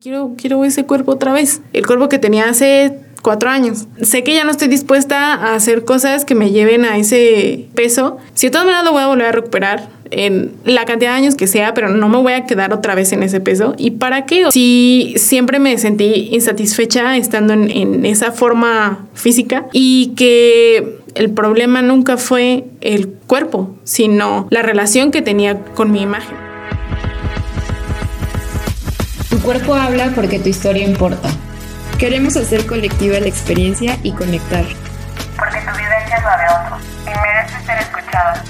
Quiero, quiero ese cuerpo otra vez, el cuerpo que tenía hace cuatro años. Sé que ya no estoy dispuesta a hacer cosas que me lleven a ese peso. Si de todas maneras lo voy a volver a recuperar en la cantidad de años que sea, pero no me voy a quedar otra vez en ese peso. ¿Y para qué? Si siempre me sentí insatisfecha estando en, en esa forma física y que el problema nunca fue el cuerpo, sino la relación que tenía con mi imagen. Tu cuerpo habla porque tu historia importa. Queremos hacer colectiva la experiencia y conectar. Porque tu vivencia es la de otros y merece ser escuchada.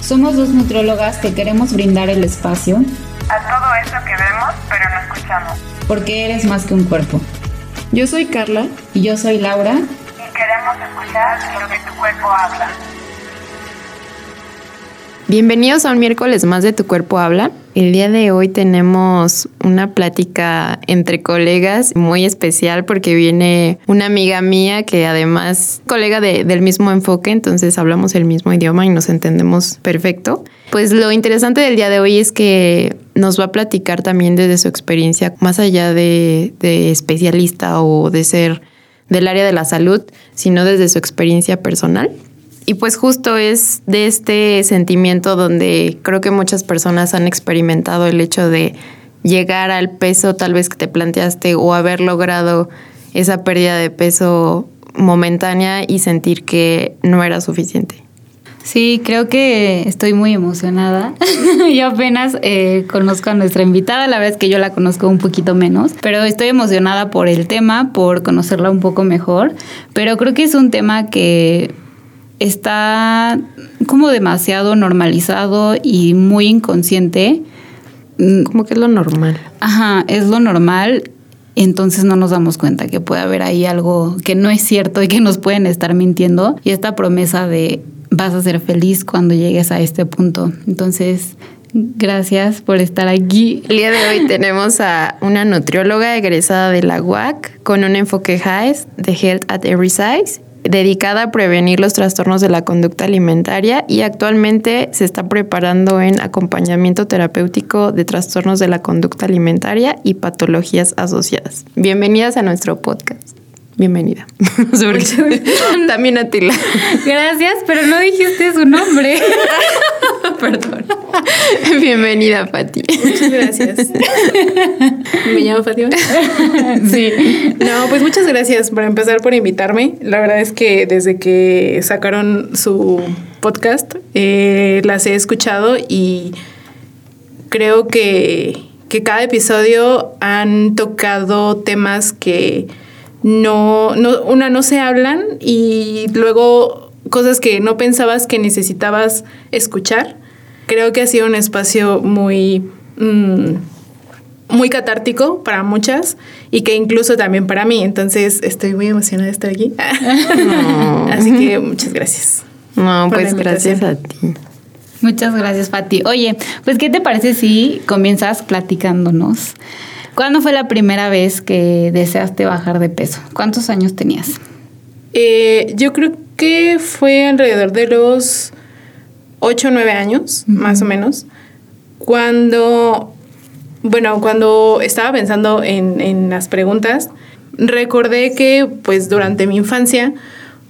Somos dos nutrólogas que queremos brindar el espacio a todo eso que vemos pero no escuchamos. Porque eres más que un cuerpo. Yo soy Carla. Y yo soy Laura. Y queremos escuchar lo que tu cuerpo habla. Bienvenidos a un miércoles más de Tu Cuerpo Habla. El día de hoy tenemos una plática entre colegas muy especial porque viene una amiga mía que además colega de, del mismo enfoque, entonces hablamos el mismo idioma y nos entendemos perfecto. Pues lo interesante del día de hoy es que nos va a platicar también desde su experiencia, más allá de, de especialista o de ser del área de la salud, sino desde su experiencia personal. Y pues justo es de este sentimiento donde creo que muchas personas han experimentado el hecho de llegar al peso tal vez que te planteaste o haber logrado esa pérdida de peso momentánea y sentir que no era suficiente. Sí, creo que estoy muy emocionada. yo apenas eh, conozco a nuestra invitada, la verdad es que yo la conozco un poquito menos, pero estoy emocionada por el tema, por conocerla un poco mejor, pero creo que es un tema que está como demasiado normalizado y muy inconsciente. Como que es lo normal. Ajá, es lo normal. Entonces no nos damos cuenta que puede haber ahí algo que no es cierto y que nos pueden estar mintiendo. Y esta promesa de vas a ser feliz cuando llegues a este punto. Entonces, Gracias por estar aquí. El día de hoy tenemos a una nutrióloga egresada de la UAC con un enfoque HAES de Health at Every Size dedicada a prevenir los trastornos de la conducta alimentaria y actualmente se está preparando en acompañamiento terapéutico de trastornos de la conducta alimentaria y patologías asociadas. Bienvenidas a nuestro podcast. Bienvenida. También a Tila. Gracias, pero no dijiste su nombre. Perdón. Bienvenida, Fati. Muchas gracias. ¿Me llamo Fátima? Sí. No, pues muchas gracias por empezar por invitarme. La verdad es que desde que sacaron su podcast, eh, las he escuchado y creo que, que cada episodio han tocado temas que no, no, una, no se hablan y luego cosas que no pensabas que necesitabas escuchar. Creo que ha sido un espacio muy, mm, muy catártico para muchas y que incluso también para mí. Entonces estoy muy emocionada de estar aquí. Así que muchas gracias. No, pues gracias a ti. Muchas gracias, Fati. Oye, pues, ¿qué te parece si comienzas platicándonos? ¿Cuándo fue la primera vez que deseaste bajar de peso? ¿Cuántos años tenías? Eh, yo creo que fue alrededor de los 8 o 9 años, más o menos, cuando, bueno, cuando estaba pensando en, en, las preguntas, recordé que pues durante mi infancia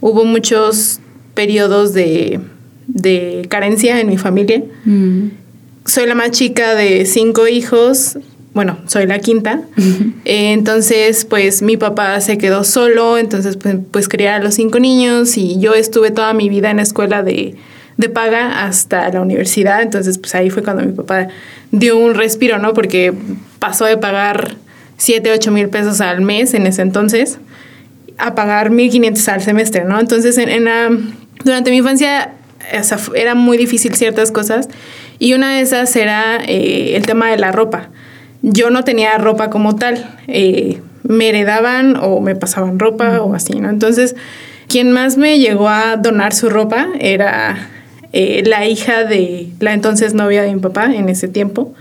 hubo muchos periodos de, de carencia en mi familia. Mm. Soy la más chica de cinco hijos, bueno, soy la quinta. eh, entonces, pues mi papá se quedó solo, entonces pues, pues criar a los cinco niños y yo estuve toda mi vida en la escuela de, de paga hasta la universidad, entonces pues ahí fue cuando mi papá dio un respiro, ¿no? Porque pasó de pagar 7, 8 mil pesos al mes en ese entonces a pagar 1.500 al semestre, ¿no? Entonces, en, en la, durante mi infancia sea, era muy difícil ciertas cosas y una de esas era eh, el tema de la ropa yo no tenía ropa como tal. Eh, me heredaban o me pasaban ropa o así, ¿no? Entonces, quien más me llegó a donar su ropa era eh, la hija de la entonces novia de mi papá en ese tiempo,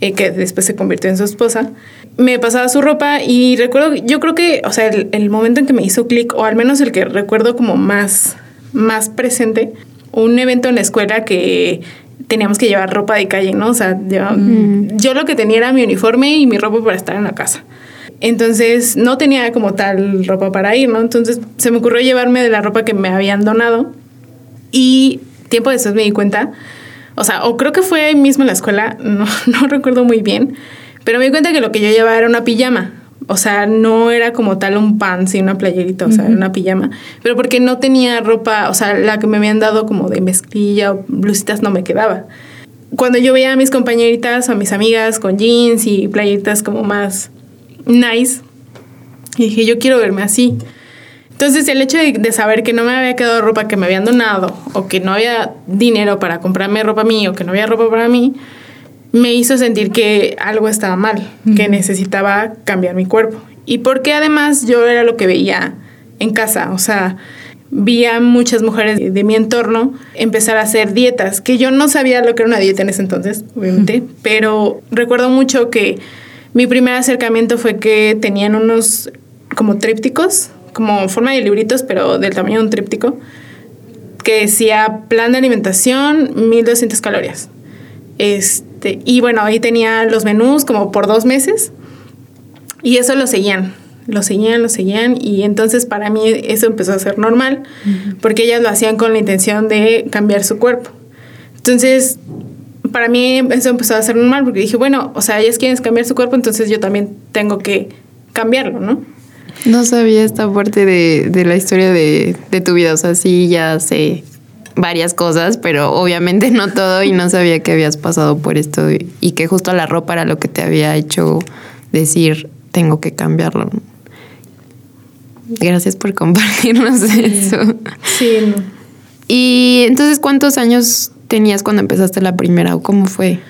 eh, que después se convirtió en su esposa. Me pasaba su ropa y recuerdo, yo creo que, o sea, el, el momento en que me hizo clic, o al menos el que recuerdo como más, más presente, un evento en la escuela que teníamos que llevar ropa de calle, ¿no? O sea, yo, yo lo que tenía era mi uniforme y mi ropa para estar en la casa. Entonces no tenía como tal ropa para ir, ¿no? Entonces se me ocurrió llevarme de la ropa que me habían donado y tiempo después me di cuenta, o sea, o creo que fue ahí mismo en la escuela, no, no recuerdo muy bien, pero me di cuenta que lo que yo llevaba era una pijama. O sea, no era como tal un pants y una playerita, o sea, una pijama. Pero porque no tenía ropa, o sea, la que me habían dado como de mezclilla o blusitas no me quedaba. Cuando yo veía a mis compañeritas o a mis amigas con jeans y playeritas como más nice, dije, yo quiero verme así. Entonces el hecho de, de, saber que no me había quedado ropa que me habían donado o que no había dinero para comprarme ropa mí o que no había ropa para mí, me hizo sentir que algo estaba mal, que necesitaba cambiar mi cuerpo. Y porque además yo era lo que veía en casa, o sea, vi a muchas mujeres de, de mi entorno empezar a hacer dietas, que yo no sabía lo que era una dieta en ese entonces, obviamente, pero recuerdo mucho que mi primer acercamiento fue que tenían unos como trípticos, como forma de libritos, pero del tamaño de un tríptico, que decía plan de alimentación, 1200 calorías. Este, y bueno, ahí tenía los menús como por dos meses y eso lo seguían, lo seguían, lo seguían y entonces para mí eso empezó a ser normal uh -huh. porque ellas lo hacían con la intención de cambiar su cuerpo. Entonces, para mí eso empezó a ser normal porque dije, bueno, o sea, ellas quieren cambiar su cuerpo, entonces yo también tengo que cambiarlo, ¿no? No sabía esta parte de, de la historia de, de, tu vida, o sea, sí, ya sé varias cosas, pero obviamente no todo y no sabía que habías pasado por esto y, y que justo la ropa era lo que te había hecho decir, tengo que cambiarlo. Gracias por compartirnos sí. eso. Sí. No. Y entonces, ¿cuántos años tenías cuando empezaste la primera o cómo fue?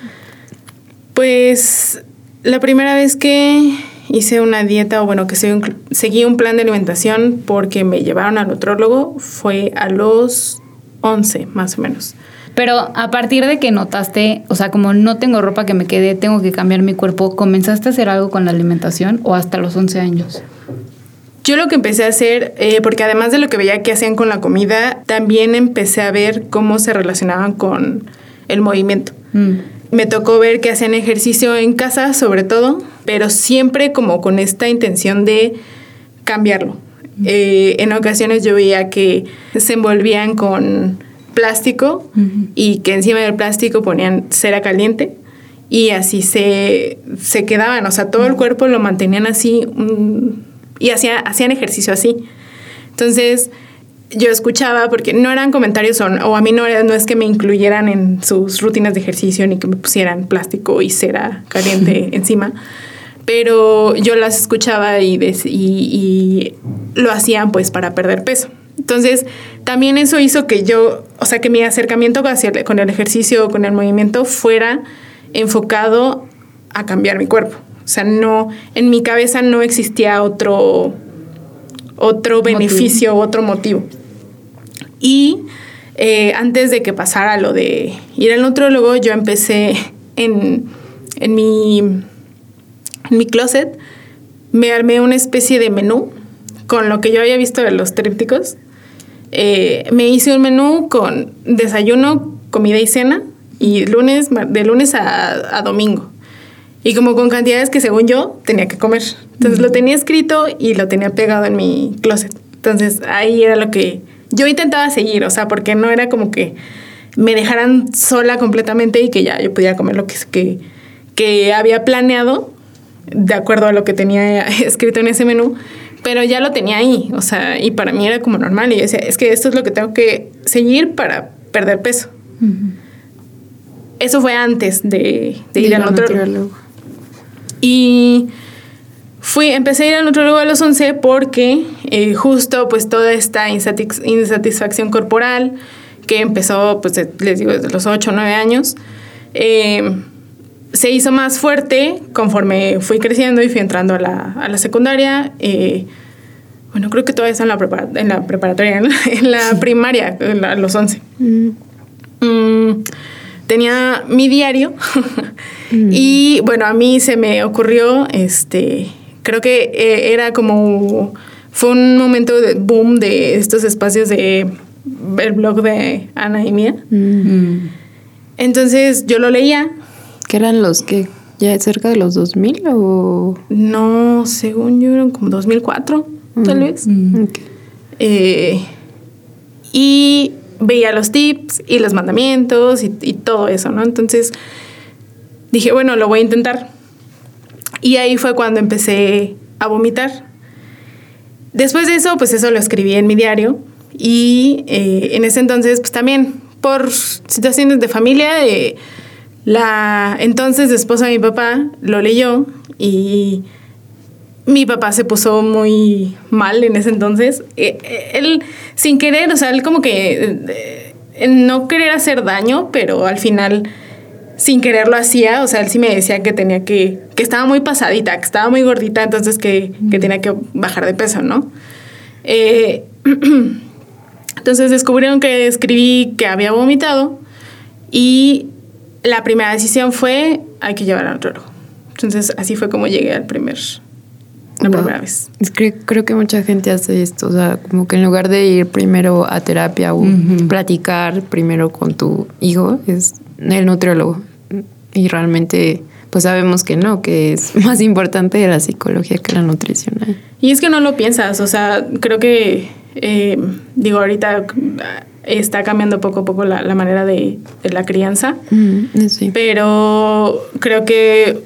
Pues la primera vez que hice una dieta o bueno, que seguí un plan de alimentación porque me llevaron al nutrólogo fue a los 11 más o menos. Pero a partir de que notaste, o sea, como no tengo ropa que me quede, tengo que cambiar mi cuerpo, ¿comenzaste a hacer algo con la alimentación o hasta los 11 años? Yo lo que empecé a hacer, eh, porque además de lo que veía que hacían con la comida, también empecé a ver cómo se relacionaban con el movimiento. Mm. Me tocó ver que hacían ejercicio en casa, sobre todo, pero siempre como con esta intención de cambiarlo. Eh, en ocasiones yo veía que se envolvían con plástico uh -huh. y que encima del plástico ponían cera caliente y así se, se quedaban, o sea, todo el cuerpo lo mantenían así y hacía, hacían ejercicio así. Entonces yo escuchaba, porque no eran comentarios o, o a mí no, no es que me incluyeran en sus rutinas de ejercicio ni que me pusieran plástico y cera caliente encima, pero yo las escuchaba y, y, y lo hacían pues para perder peso. Entonces, también eso hizo que yo, o sea, que mi acercamiento hacia, con el ejercicio, con el movimiento, fuera enfocado a cambiar mi cuerpo. O sea, no, en mi cabeza no existía otro, otro beneficio, motivo. otro motivo. Y eh, antes de que pasara lo de ir al nutrólogo, yo empecé en, en, mi, en mi closet, me armé una especie de menú con lo que yo había visto de los trípticos. Eh, me hice un menú con desayuno, comida y cena, y lunes, de lunes a, a, domingo. Y como con cantidades que según yo tenía que comer. Entonces mm. lo tenía escrito y lo tenía pegado en mi closet. Entonces ahí era lo que yo intentaba seguir, o sea, porque no era como que me dejaran sola completamente y que ya yo pudiera comer lo que, que, que había planeado de acuerdo a lo que tenía escrito en ese menú pero ya lo tenía ahí, o sea, y para mí era como normal. Y yo decía, es que esto es lo que tengo que seguir para perder peso. Uh -huh. Eso fue antes de, de ir al nutrólogo. Y fui, empecé a ir al nutrólogo a los 11 porque eh, justo pues toda esta insatis insatisfacción corporal que empezó, pues les digo, desde los 8 o 9 años, eh, se hizo más fuerte conforme fui creciendo y fui entrando a la, a la secundaria. Eh, bueno, creo que todavía está en la, prepara en la preparatoria, en la, en la primaria, en la, a los 11. Mm. Mm, tenía mi diario mm. y bueno, a mí se me ocurrió, este, creo que eh, era como, fue un momento de boom de estos espacios de el blog de Ana y Mía. Entonces yo lo leía. ¿Qué eran los que? ¿Ya cerca de los 2000 o...? No, según yo eran como 2004, tal vez. Ok. Eh, y veía los tips y los mandamientos y, y todo eso, ¿no? Entonces dije, bueno, lo voy a intentar. Y ahí fue cuando empecé a vomitar. Después de eso, pues eso lo escribí en mi diario. Y eh, en ese entonces, pues también por situaciones de familia, eh, la entonces esposa de mi papá lo leyó y mi papá se puso muy mal en ese entonces. Eh, eh, él, sin querer, o sea, él como que eh, no querer hacer daño, pero al final, sin querer lo hacía. O sea, él sí me decía que tenía que, que estaba muy pasadita, que estaba muy gordita, entonces que, que tenía que bajar de peso, ¿no? Eh, entonces descubrieron que escribí que había vomitado y la primera decisión fue hay que llevar al nutrólogo. Entonces así fue como llegué al primer, la Wow. primera vez. Es que creo que mucha gente hace esto, o sea, como que en lugar de ir primero a terapia o platicar primero con tu hijo, es el nutriólogo. Y realmente, pues sabemos que no, que es más importante la psicología que la nutricional. Y es que no lo piensas, o sea, creo que, eh, digo, ahorita ah, está cambiando poco a poco la, la manera de, de la crianza, Mm, sí. pero creo que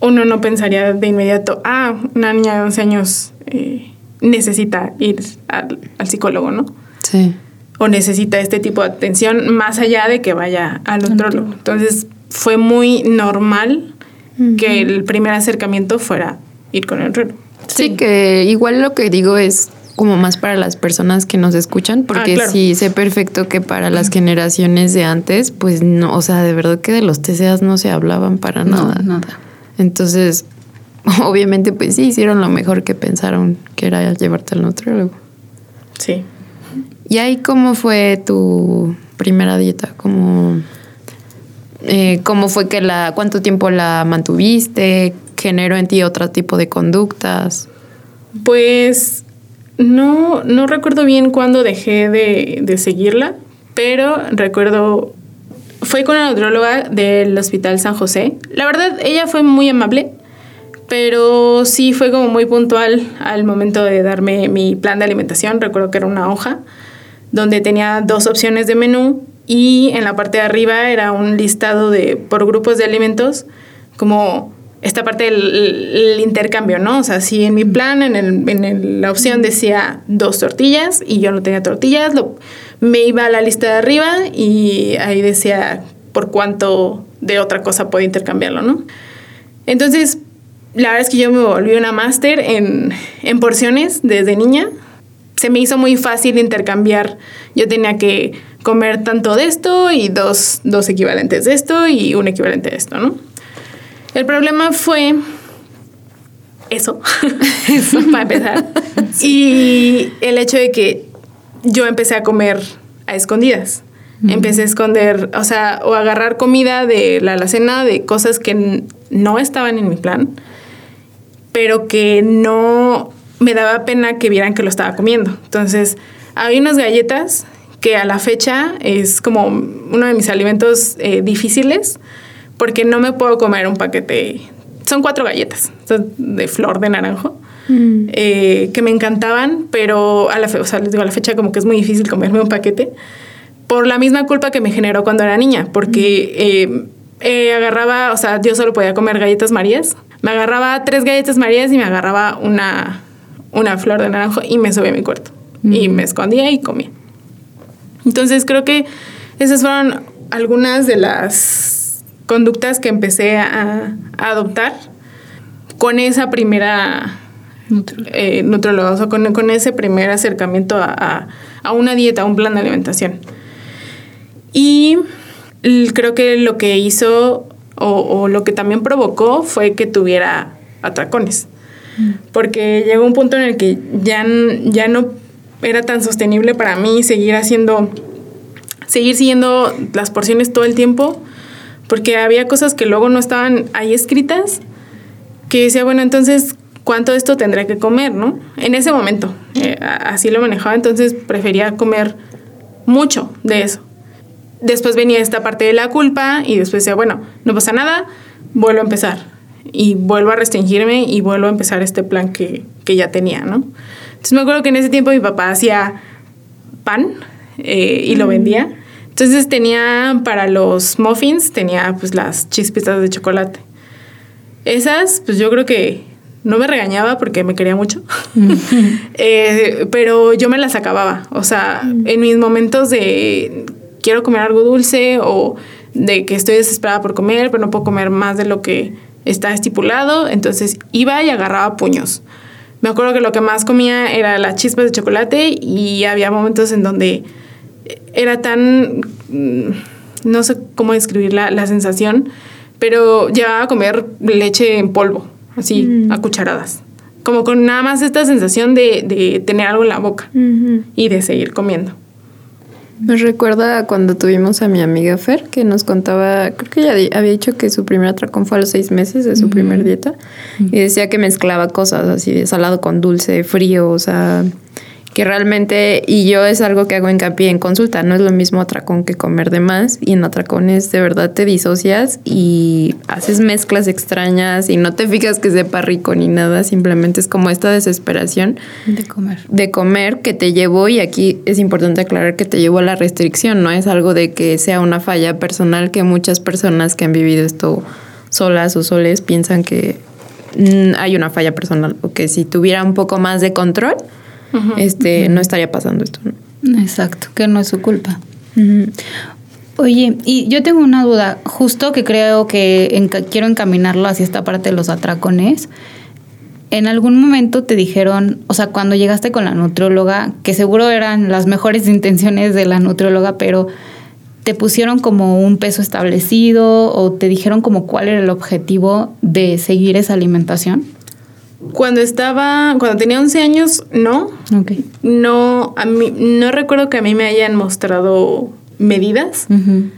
uno no pensaría de inmediato, ah, una niña de 11 años eh, necesita ir al, al psicólogo, ¿no? Sí. o necesita este tipo de atención más allá de que vaya al nutrólogo. Entonces fue muy normal que el primer acercamiento fuera ir con el nutrólogo. Sí, que igual lo que digo es como más para las personas que nos escuchan, porque Ah, claro. sí sé perfecto que para las generaciones de antes, pues no, o sea, de verdad que de los TCAs no se hablaban para nada. No, nada. Entonces, obviamente, pues sí, hicieron lo mejor que pensaron que era llevarte al nutriólogo. Sí. ¿Y ahí cómo fue tu primera dieta? ¿Cómo, eh, cómo fue que la, cuánto tiempo la mantuviste? ¿Generó en ti otro tipo de conductas? Pues no, no recuerdo bien cuándo dejé de, de seguirla, pero recuerdo, fue con la nutróloga del Hospital San José. La verdad, ella fue muy amable, pero sí fue como muy puntual al momento de darme mi plan de alimentación. Recuerdo que era una hoja donde tenía dos opciones de menú y en la parte de arriba era un listado de por grupos de alimentos como esta parte del el intercambio, ¿no? O sea, si en mi plan, en, el- en el- la opción decía dos tortillas y yo no tenía tortillas, lo- me iba a la lista de arriba y ahí decía por cuánto de otra cosa puedo intercambiarlo, ¿no? Entonces, la verdad es que yo me volví una máster en, en porciones desde niña. Se me hizo muy fácil intercambiar. Yo tenía que comer tanto de esto y dos, dos equivalentes de esto y un equivalente de esto, ¿no? El problema fue eso, eso para empezar. Y el hecho de que yo empecé a comer a escondidas. Empecé a esconder, o sea, o agarrar comida de la alacena de cosas que no estaban en mi plan, pero que no me daba pena que vieran que lo estaba comiendo. Entonces, había unas galletas que a la fecha es como uno de mis alimentos eh, difíciles porque no me puedo comer un paquete. Son cuatro galletas de flor de naranjo eh, que me encantaban, pero a la, fe- o sea, les digo, a la fecha como que es muy difícil comerme un paquete por la misma culpa que me generó cuando era niña, porque eh, eh, agarraba, o sea, yo solo podía comer galletas marías. Me agarraba tres galletas marías y me agarraba una, una flor de naranjo y me subía a mi cuarto. Y me escondía y comía. Entonces creo que esas fueron algunas de las conductas que empecé a, a adoptar con esa primera eh, o sea, con, con ese primer acercamiento a, a- a una dieta, a un plan de alimentación. Y creo que lo que hizo o, o lo que también provocó fue que tuviera atracones. Porque llegó un punto en el que ya, ya no era tan sostenible para mí seguir haciendo, seguir siguiendo las porciones todo el tiempo, porque había cosas que luego no estaban ahí escritas, que decía, bueno, entonces, ¿cuánto de esto tendré que comer, no? En ese momento, eh, así lo manejaba, entonces prefería comer mucho de eso. después venía esta parte de la culpa y después decía, bueno, no pasa nada, vuelvo a empezar. Y vuelvo a restringirme y vuelvo a empezar este plan que, que ya tenía, ¿no? Entonces me acuerdo que en ese tiempo mi papá hacía pan eh, y lo vendía. Entonces tenía para los muffins, tenía pues las chispitas de chocolate. Esas, pues yo creo que no me regañaba porque me quería mucho, Eh, pero yo me las acababa. O sea, en mis momentos de quiero comer algo dulce o de que estoy desesperada por comer, pero no puedo comer más de lo que está estipulado, entonces iba y agarraba puños. Me acuerdo que lo que más comía era las chispas de chocolate y había momentos en donde era tan, mm, no sé cómo describir la, la sensación, pero llegaba a comer leche en polvo, así, a cucharadas. Como con nada más esta sensación de, de tener algo en la boca y de seguir comiendo. Me recuerda cuando tuvimos a mi amiga Fer, que nos contaba, creo que ella había dicho que su primer atracón fue a los seis meses de su primer dieta, y decía que mezclaba cosas así de salado con dulce, frío, o sea, que realmente, y yo es algo que hago hincapié en consulta, no es lo mismo atracón que comer de más, y en atracones de verdad te disocias y haces mezclas extrañas y no te fijas que sepa rico ni nada, simplemente es como esta desesperación De comer. de comer que te llevó, y aquí es importante aclarar que te llevó a la restricción, no es algo de que sea una falla personal que muchas personas que han vivido esto solas o soles piensan que mm, hay una falla personal o que si tuviera un poco más de control, este, no estaría pasando esto. ¿no? Exacto, que no es su culpa. Oye, y yo tengo una duda, justo que creo que enca- quiero encaminarlo hacia esta parte de los atracones. En algún momento te dijeron, o sea, cuando llegaste con la nutrióloga, que seguro eran las mejores intenciones de la nutrióloga, pero te pusieron como un peso establecido o te dijeron como cuál era el objetivo de seguir esa alimentación. Cuando estaba, cuando tenía 11 años, no. No, a mí, no recuerdo que a mí me hayan mostrado medidas, Ujú.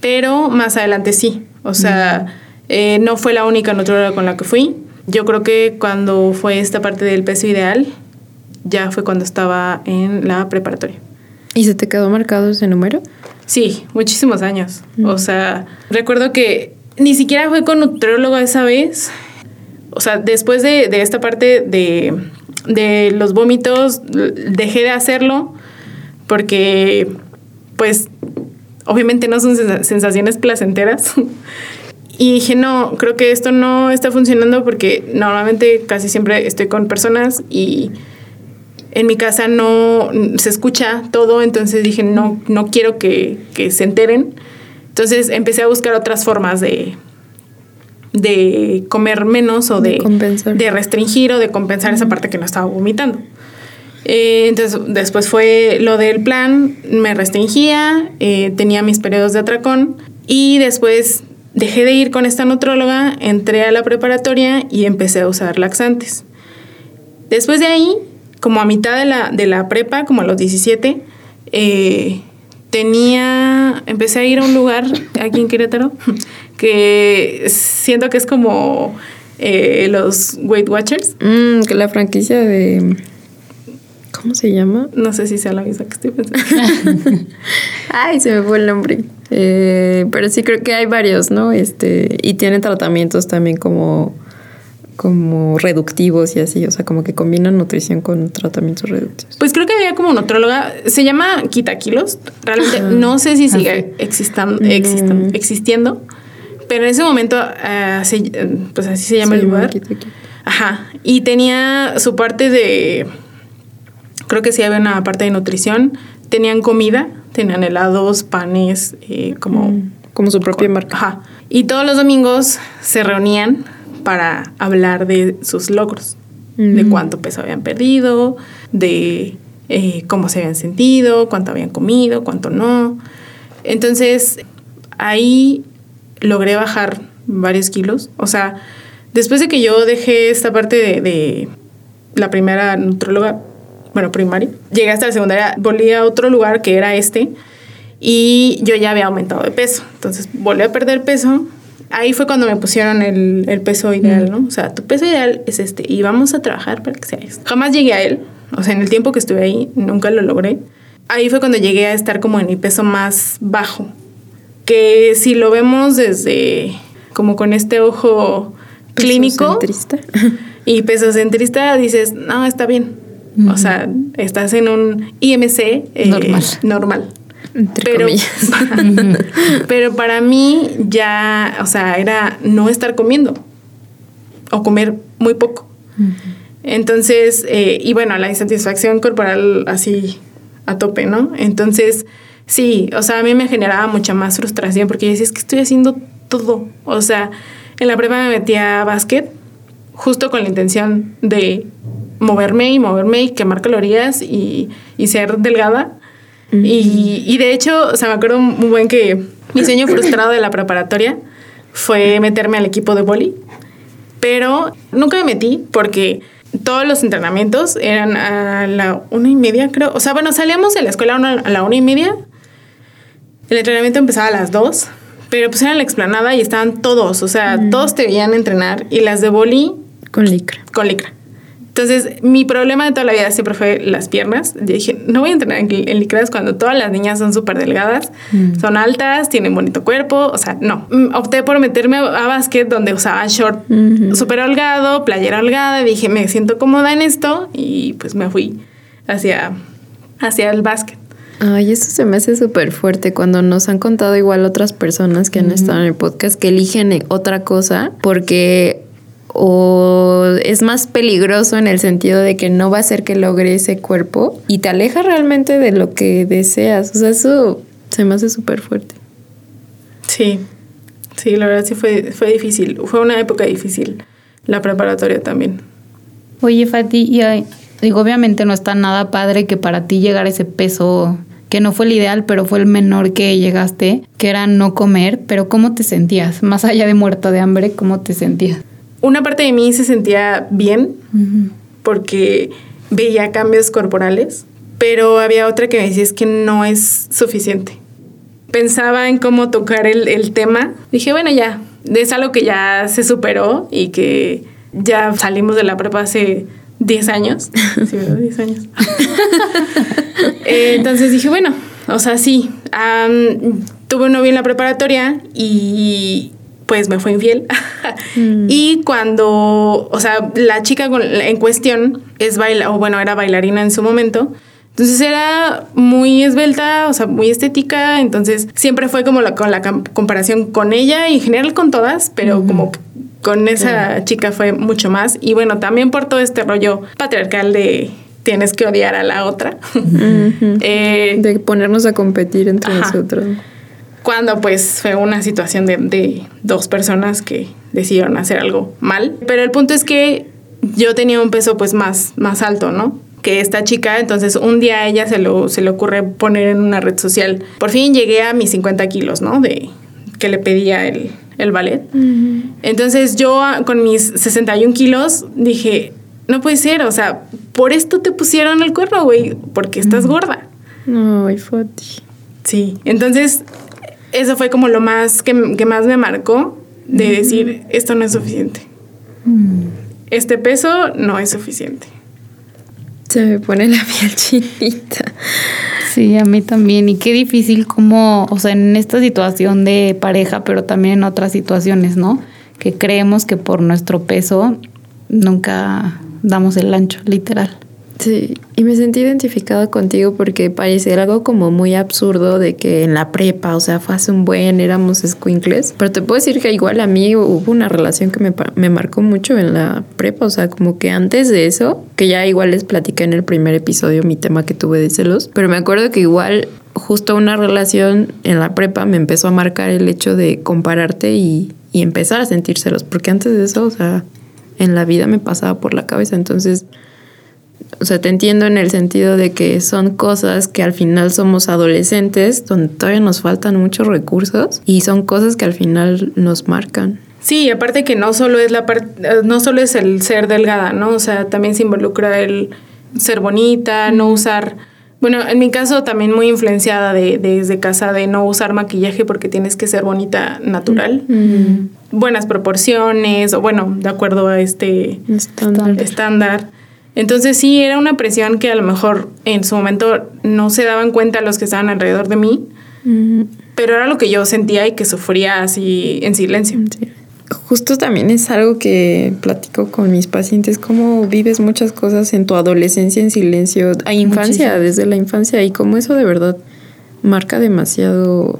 pero más adelante sí. O sea, eh, no fue la única nutrióloga con la que fui. Yo creo que cuando fue esta parte del peso ideal, ya fue cuando estaba en la preparatoria. ¿Y se te quedó marcado ese número? Sí, muchísimos años. O sea, recuerdo que ni siquiera fue con nutriólogo esa vez. O sea, después de, de esta parte de, de los vómitos, dejé de hacerlo porque, pues, obviamente no son sensa- sensaciones placenteras. Y dije, no, creo que esto no está funcionando porque normalmente casi siempre estoy con personas y en mi casa no se escucha todo, entonces dije, no, no quiero que, que se enteren. Entonces empecé a buscar otras formas de, de comer menos o De de, restringir o de compensar esa parte que no estaba vomitando. Eh, entonces después fue lo del plan, me restringía, eh, tenía mis periodos de atracón y después dejé de ir con esta nutróloga, entré a la preparatoria y empecé a usar laxantes. Después de ahí, como a mitad de la, de la prepa, como a los 17, eh, tenía, empecé a ir a un lugar aquí en Querétaro que siento que es como eh, los Weight Watchers. Mm, que la franquicia de... ¿Cómo se llama? No sé si sea la misma que estoy pensando. Ay, se me fue el nombre. Eh, pero sí creo que hay varios, ¿no? Este, y tienen tratamientos también como, como reductivos y así, o sea, como que combinan nutrición con tratamientos reductivos. Pues creo que había como nutróloga, se llama Quita Kilos. Realmente no sé si sigue existan- existan- existiendo, pero en ese momento ah, se- pues así se llama el lugar. Ajá. Y tenía su parte de. Creo que sí había una parte de nutrición. Tenían comida, tenían helados, panes, eh, como. Como su propia marca. Ajá. Y todos los domingos se reunían para hablar de sus logros, de cuánto peso habían perdido, de eh, cómo se habían sentido, cuánto habían comido, cuánto no. Entonces, ahí logré bajar varios kilos. O sea, después de que yo dejé esta parte de, de la primera nutróloga, bueno, primaria, llegué hasta la secundaria, volví a otro lugar que era este y yo ya había aumentado de peso. Entonces volví a perder peso. Ahí fue cuando me pusieron el, el peso ideal, ¿no? O sea, tu peso ideal es este y vamos a trabajar para que sea esto. Jamás llegué a él. O sea, en el tiempo que estuve ahí, nunca lo logré. ahí fue cuando llegué a estar como en mi peso más bajo. Que si lo vemos desde como con este ojo clínico Pesocentrista. y pesocentrista, dices, no, está bien. O sea, estás en un IMC eh, Normal. normal. Entre Pero, pero para mí ya, o sea, era no estar comiendo o comer muy poco. Entonces, eh, y bueno, la insatisfacción corporal así a tope, ¿no? Entonces, sí, o sea, a mí me generaba mucha más frustración porque yo decía, es que estoy haciendo todo. O sea, en la prepa me metí a básquet justo con la intención de moverme y moverme y quemar calorías y, y ser delgada. Y, y de hecho, o sea, me acuerdo muy buen que mi sueño frustrado de la preparatoria fue meterme al equipo de boli, pero nunca me metí porque todos los entrenamientos eran a la una y media, creo. O sea, bueno, salíamos de la escuela a la una y media. El entrenamiento empezaba a las dos, pero pues era en la explanada y estaban todos, o sea, todos te veían entrenar y las de boli Con licra. con licra. Entonces, mi problema de toda la vida siempre fue las piernas. Yo dije, no voy a entrenar en, en licras cuando todas las niñas son súper delgadas, son altas, tienen bonito cuerpo. O sea, no. Mm, Opté por meterme a, básquet donde usaba short súper holgado, playera holgada. Dije, me siento cómoda en esto y pues me fui hacia, hacia el básquet. Ay, eso se me hace súper fuerte cuando nos han contado igual otras personas que han estado en el podcast que eligen otra cosa porque o es más peligroso en el sentido de que no va a hacer que logre ese cuerpo y te aleja realmente de lo que deseas. O sea, eso se me hace súper fuerte. Sí, sí, la verdad sí fue, fue difícil. Fue una época difícil. La preparatoria también. Oye, Fati, y ay, digo, obviamente no está nada padre que para ti llegar a ese peso, que no fue el ideal, pero fue el menor que llegaste, que era no comer, pero ¿cómo te sentías? Más allá de muerta de hambre, ¿cómo te sentías? Una parte de mí se sentía bien porque veía cambios corporales, pero había otra que me decía es que no es suficiente. Pensaba en cómo tocar el, el tema. Dije, bueno, ya, es algo que ya se superó y que ya salimos de la prepa hace 10 años. Sí, ¿verdad? 10 años. Eh, entonces dije, bueno, o sea, sí, tuve un novio en la preparatoria y pues me fue infiel. Y cuando, o sea, la chica en cuestión es baila, o bueno, era bailarina en su momento. Entonces era muy esbelta, o sea, muy estética. Entonces siempre fue como la, con la comparación con ella y en general con todas, pero como con esa chica fue mucho más. Y bueno, también por todo este rollo patriarcal de tienes que odiar a la otra. Eh, De ponernos a competir entre Ajá. nosotros. Cuando pues fue una situación de, de dos personas que decidieron hacer algo mal. Pero el punto es que yo tenía un peso pues más, más alto, ¿no? Que esta chica, entonces un día a ella se, lo, se le ocurre poner en una red social. Por fin llegué a mis 50 kilos, ¿no? De que le pedía el, el ballet. Entonces yo ah, con mis 61 kilos dije, no puede ser, o sea, por esto te pusieron el cuerno, güey, porque estás gorda. Ay, Fati. Sí, entonces eso fue como lo más que, que más me marcó de decir, esto no es suficiente. Este peso no es suficiente. Se me pone la piel chinita. Sí, a mí también. Y qué difícil como, o sea, en esta situación de pareja, pero también en otras situaciones, ¿no? Que creemos que por nuestro peso nunca damos el ancho, literal. Sí, y me sentí identificada contigo porque parece algo como muy absurdo de que en la prepa, o sea, fue hace un buen, éramos escuincles. Pero te puedo decir que igual a mí hubo una relación que me, me marcó mucho en la prepa, o sea, como que antes de eso, que ya igual les platiqué en el primer episodio mi tema que tuve de celos, pero me acuerdo que igual justo una relación en la prepa me empezó a marcar el hecho de compararte y, y empezar a sentir celos, porque antes de eso, o sea, en la vida me pasaba por la cabeza, entonces o sea, te entiendo en el sentido de que son cosas que al final somos adolescentes, donde todavía nos faltan muchos recursos y son cosas que al final nos marcan. Sí, aparte que no solo es la parte, no solo es el ser delgada, ¿no? O sea, también se involucra el ser bonita, no usar, bueno, en mi caso también muy influenciada de, desde casa de no usar maquillaje porque tienes que ser bonita natural, buenas proporciones, o bueno, de acuerdo a este Estándar. estándar. Entonces sí, era una presión que a lo mejor en su momento no se daban cuenta los que estaban alrededor de mí, pero era lo que yo sentía y que sufría así en silencio. Sí. Justo también es algo que platico con mis pacientes, cómo vives muchas cosas en tu adolescencia en silencio, a infancia, Muchísimo. desde la infancia, y cómo eso de verdad marca demasiado,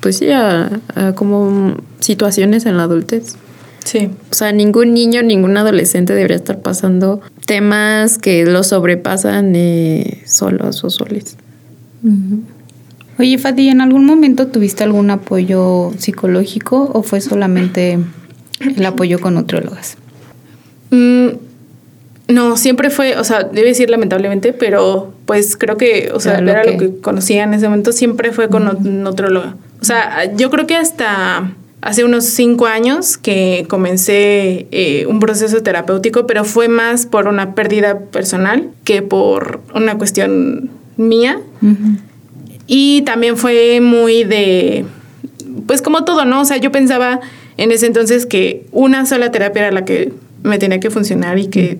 pues sí, a, a como situaciones en la adultez. Sí. O sea, ningún niño, ningún adolescente debería estar pasando temas que lo sobrepasan eh, solos o soles. Oye, Fati, ¿en algún momento tuviste algún apoyo psicológico o fue solamente el apoyo con nutriólogas? Mm, no, siempre fue, o sea, debe decir lamentablemente, pero pues creo que, o sea, Era lo era lo que- conocía en ese momento, siempre fue con nut- nutróloga. O sea, yo creo que hasta hace unos cinco años que comencé eh, un proceso terapéutico, pero fue más por una pérdida personal que por una cuestión mía. Y también fue muy de, pues como todo, ¿no? O sea, yo pensaba en ese entonces que una sola terapia era la que me tenía que funcionar y que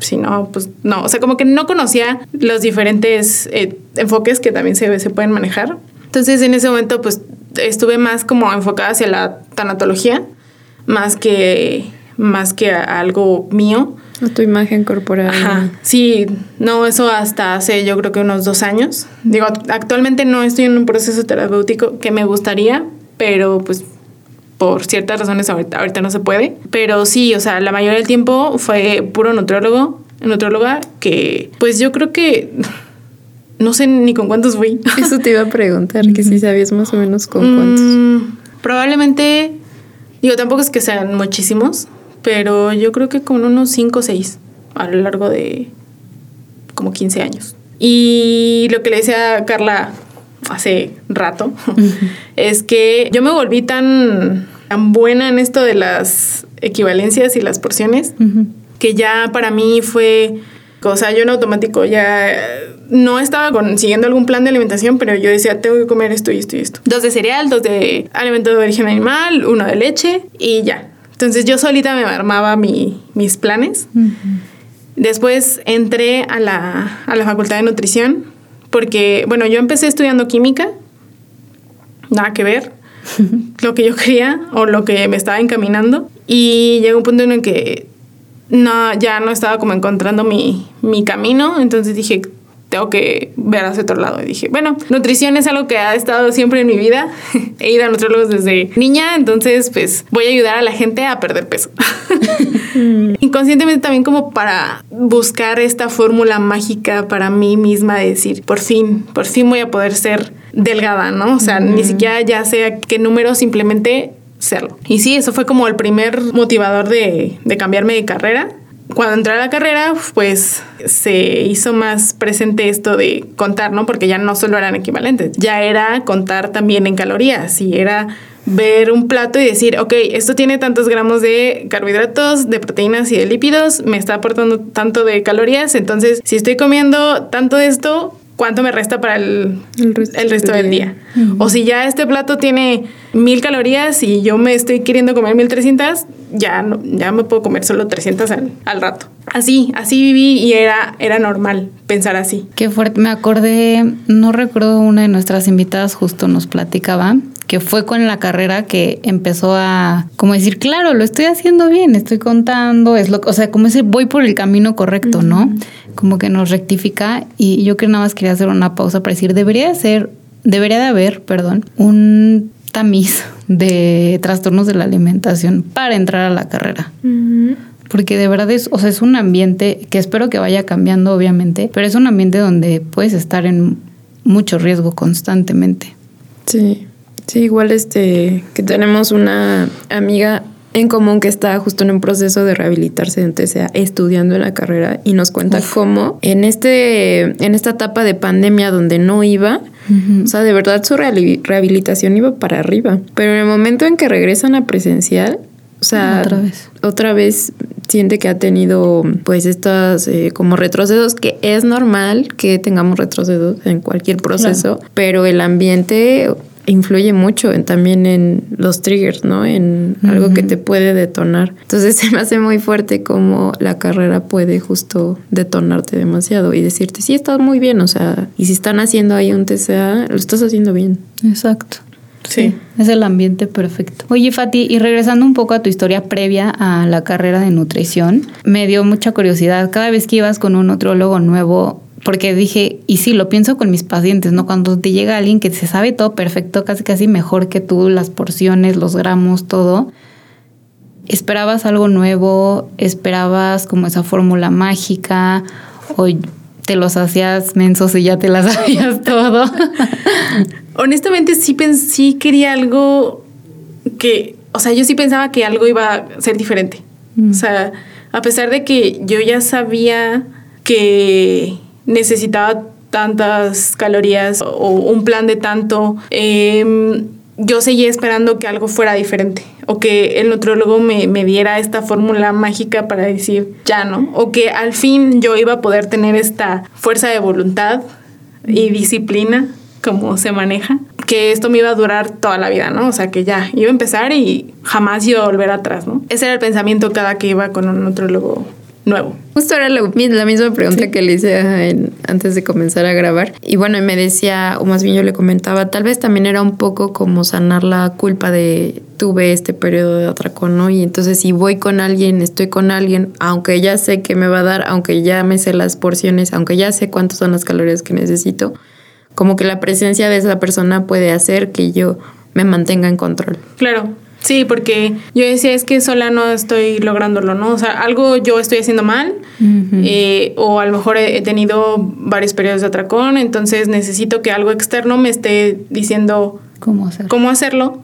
si no, pues no. O sea, como que no conocía los diferentes eh, enfoques que también se, se pueden manejar. Entonces en ese momento pues estuve más como enfocada hacia la tanatología, más que, más que a algo mío. A tu imagen corporal. Ajá, sí, no, eso hasta hace yo creo que unos dos años. Digo, act- actualmente no estoy en un proceso terapéutico que me gustaría, pero pues por ciertas razones ahorita, ahorita no se puede. Pero sí, o sea, la mayoría del tiempo fue puro nutriólogo, nutrióloga, que pues yo creo que no sé ni con cuántos fui. Eso te iba a preguntar, que si sabías más o menos con cuántos. Mm, probablemente, digo, tampoco es que sean muchísimos, pero yo creo que con unos 5 o 6 a lo largo de como 15 años. Y lo que le decía a Carla hace rato es que yo me volví tan, tan buena en esto de las equivalencias y las porciones que ya para mí fue, o sea, yo en automático ya no estaba con- siguiendo algún plan de alimentación, pero yo decía, tengo que comer esto y esto y esto. Dos de cereal, dos de alimento de origen animal, uno de leche y ya. Entonces yo solita me armaba mi- mis planes. Después entré a la, a la facultad de nutrición porque, bueno, yo empecé estudiando química, nada que ver, lo que yo quería o lo que me estaba encaminando. Y llegó un punto en el que no, ya no estaba como encontrando mi, mi camino, entonces dije, tengo que ver hacia otro lado. Y dije, bueno, nutrición es algo que ha estado siempre en mi vida. He ido a nutriólogos desde niña, entonces pues voy a ayudar a la gente a perder peso. Inconscientemente también como para buscar esta fórmula mágica para mí misma de decir, por fin, por fin voy a poder ser delgada, ¿no? O sea, ni siquiera ya sea qué número, simplemente serlo. Y sí, eso fue como el primer motivador de, de cambiarme de carrera. Cuando entré a la carrera, pues se hizo más presente esto de contar, ¿no? Porque ya no solo eran equivalentes, ya era contar también en calorías y era ver un plato y decir, ok, esto tiene tantos gramos de carbohidratos, de proteínas y de lípidos, me está aportando tanto de calorías, entonces si estoy comiendo tanto de esto, ¿cuánto me resta para el, El resto el resto del día? O si ya este plato tiene mil calorías y yo me estoy queriendo comer mil trescientas, ya, no, ya me puedo comer solo 300 al, al rato. Así, así viví y era, era normal pensar así. Qué fuerte. Me acordé, no recuerdo, una de nuestras invitadas justo nos platicaba que fue con la carrera que empezó a como decir, claro, lo estoy haciendo bien, estoy contando, es lo, o sea, como ese voy por el camino correcto, ¿no? Como que nos rectifica y yo que nada más quería hacer una pausa para decir, debería de ser, debería de haber, perdón, un tamiz de trastornos de la alimentación para entrar a la carrera. Porque de verdad es, o sea, es un ambiente que espero que vaya cambiando, obviamente, pero es un ambiente donde puedes estar en mucho riesgo constantemente. Sí, sí, igual este, que tenemos una amiga en común que está justo en un proceso de rehabilitarse, entonces sea estudiando en la carrera y nos cuenta cómo en este, en esta etapa de pandemia donde no iba, o sea, de verdad su rehabi- rehabilitación iba para arriba, pero en el momento en que regresan a presencial, o sea, Otra vez. otra vez siente que ha tenido pues estas eh, como retrocesos, que es normal que tengamos retrocesos en cualquier proceso, pero el ambiente influye mucho en, también en los triggers, ¿no? En algo que te puede detonar. Entonces se me hace muy fuerte como la carrera puede justo detonarte demasiado y decirte, sí, estás muy bien, o sea, y si están haciendo ahí un TCA, lo estás haciendo bien. Exacto. Sí. Es el ambiente perfecto. Oye, Fati, y regresando un poco a tu historia previa a la carrera de nutrición, me dio mucha curiosidad. Cada vez que ibas con un nutriólogo nuevo, porque dije, y sí, lo pienso con mis pacientes, ¿no? Cuando te llega alguien que se sabe todo perfecto, casi casi mejor que tú, las porciones, los gramos, todo. ¿Esperabas algo nuevo? ¿Esperabas como esa fórmula mágica? ¿O te los hacías mensos y ya te las sabías todo? Honestamente sí, quería algo que, o sea, yo sí pensaba que algo iba a ser diferente. O sea, a pesar de que yo ya sabía que necesitaba tantas calorías o un plan de tanto, eh, yo seguía esperando que algo fuera diferente o que el nutriólogo me, me diera esta fórmula mágica para decir ya no, o que al fin yo iba a poder tener esta fuerza de voluntad y disciplina como se maneja, que esto me iba a durar toda la vida, ¿no? O sea, que ya iba a empezar y jamás iba a volver atrás, ¿no? Ese era el pensamiento cada que iba con un nutriólogo nuevo. Justo era lo- la misma pregunta que le hice en- antes de comenzar a grabar. Y bueno, me decía, o más bien yo le comentaba, tal vez también era un poco como sanar la culpa de tuve este periodo de atracón, ¿no? Y entonces si voy con alguien, estoy con alguien, aunque ya sé que me va a dar, aunque ya me sé las porciones, aunque ya sé cuántas son las calorías que necesito, como que la presencia de esa persona puede hacer que yo me mantenga en control. Claro. Sí, porque yo decía, es que sola no estoy lográndolo, ¿no? O sea, algo yo estoy haciendo mal, eh, o a lo mejor he, tenido varios periodos de atracón, entonces necesito que algo externo me esté diciendo ¿Cómo hacer? cómo hacerlo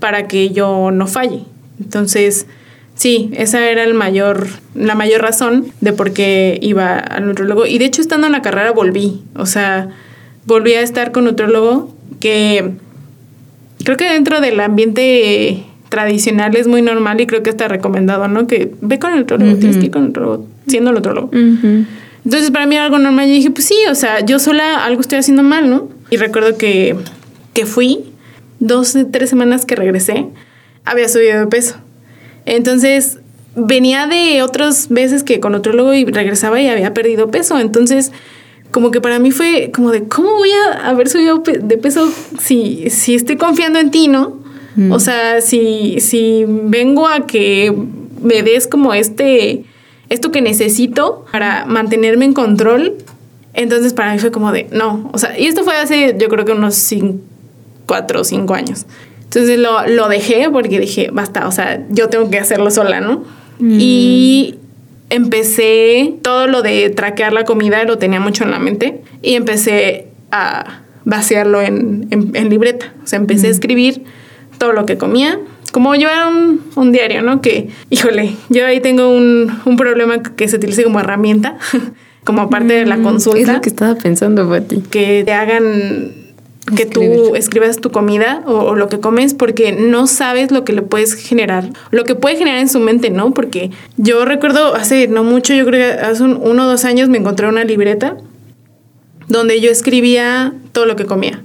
para que yo no falle. Entonces, sí, esa era el mayor, la mayor razón de por qué iba al nutriólogo. Y de hecho, estando en la carrera, volví. O sea, volví a estar con nutriólogo que creo que dentro del ambiente tradicional es muy normal y creo que está recomendado, ¿no? Que ve con el nutriólogo, tienes que ir con el nutriólogo, siendo el nutriólogo. Entonces para mí era algo normal. Yo dije, pues sí, o sea, yo sola algo estoy haciendo mal, ¿no? Y recuerdo que, que fui, dos, tres semanas que regresé, había subido de peso. Entonces venía de otras veces que con nutriólogo y regresaba y había perdido peso. Entonces como que para mí fue como de, ¿cómo voy a haber subido de peso si, si estoy confiando en ti, ¿no? O sea, si, si vengo a que me des como este, esto que necesito para mantenerme en control, entonces para mí fue como de, no, o sea, y esto fue hace yo creo que unos cinco, cuatro o cinco años. Entonces lo, lo dejé porque dije, basta, o sea, yo tengo que hacerlo sola, ¿no? Y empecé todo lo de traquear la comida, lo tenía mucho en la mente, y empecé a vaciarlo en, en- en libreta. O sea, empecé a escribir todo lo que comía, como llevar un, un diario, ¿no? Que, híjole, yo ahí tengo un, un problema que se utilice como herramienta, como parte de la Es consulta lo que estaba pensando, Pati. que te hagan que tú Escribir. escribas tu comida o, o lo que comes porque no sabes lo que le puedes generar, lo que puede generar en su mente, ¿no? Porque yo recuerdo hace no mucho, yo creo que hace un- uno o dos años me encontré una libreta donde yo escribía todo lo que comía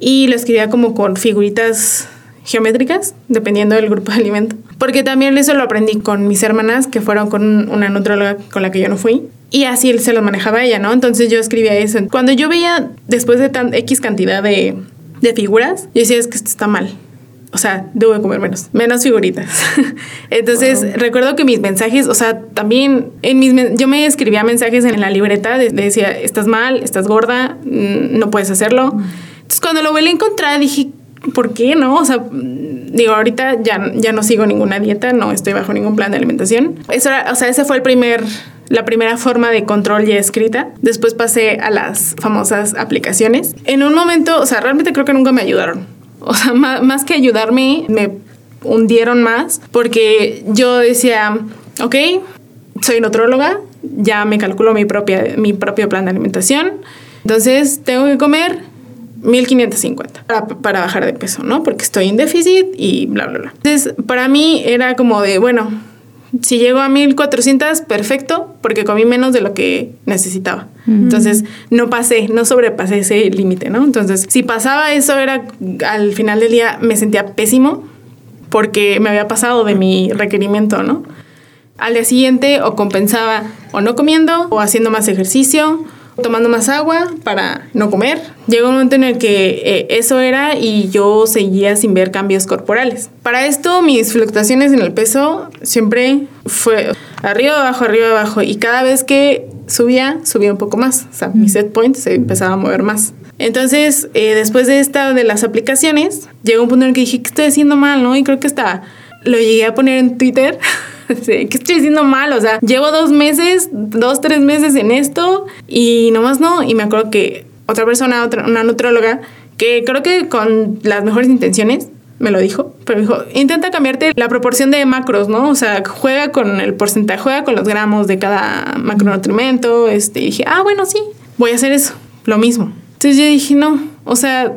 y lo escribía como con figuritas geométricas, dependiendo del grupo de alimento. Porque también eso lo aprendí con mis hermanas, que fueron con una nutróloga con la que yo no fui. Y así se los manejaba ella, ¿no? Entonces yo escribía eso. Cuando yo veía, después de tan X cantidad de, de figuras, yo decía, es que esto está mal. O sea, debo de comer menos, menos figuritas. Entonces, recuerdo que mis mensajes, o sea, también en mis yo me escribía mensajes en la libreta, de- decía, estás mal, estás gorda, mm, no puedes hacerlo. Entonces, cuando lo volví a encontrar, dije, ¿por qué no? O sea, digo, ahorita ya, ya no sigo ninguna dieta, no estoy bajo ningún plan de alimentación. Eso era, o sea, ese fue el primer, la primera forma de control ya escrita. Después pasé a las famosas aplicaciones. En un momento, o sea, realmente creo que nunca me ayudaron. O sea, ma- más, que ayudarme, me hundieron más porque yo decía, ok, soy nutróloga, ya me calculo mi, propia, mi propio plan de alimentación, entonces tengo que comer 1550 para, para bajar de peso, ¿no? Porque estoy en déficit y bla, bla, bla. Entonces, para mí era como de, bueno, Si llego a 1400, perfecto, porque comí menos de lo que necesitaba. Entonces, no pasé, no sobrepasé ese límite, ¿no? Entonces, si pasaba eso, era al final del día me sentía pésimo porque me había pasado de mi requerimiento, ¿no? Al día siguiente o compensaba o no comiendo o haciendo más ejercicio tomando más agua para no comer. Llegó un momento en el que eh, eso era y yo seguía sin ver cambios corporales. Para esto mis fluctuaciones en el peso siempre fue arriba, abajo, arriba, abajo y cada vez que subía, subía un poco más. O sea, mi set point se empezaba a mover más. Entonces, eh, después de esta de las aplicaciones, llegó un punto en el que dije que estoy haciendo mal, ¿no? Y creo que hasta lo llegué a poner en Twitter ¿qué estoy haciendo mal? O sea, llevo dos meses, dos, tres meses en esto y nomás no. Y me acuerdo que otra persona, otra, una nutróloga, que creo que con las mejores intenciones, me lo dijo, pero dijo, intenta cambiarte la proporción de macros, ¿no? O sea, juega con el porcentaje, juega con los gramos de cada macronutrimento. Este, y dije, ah, bueno, sí, voy a hacer eso, lo mismo. Entonces yo dije, no, o sea,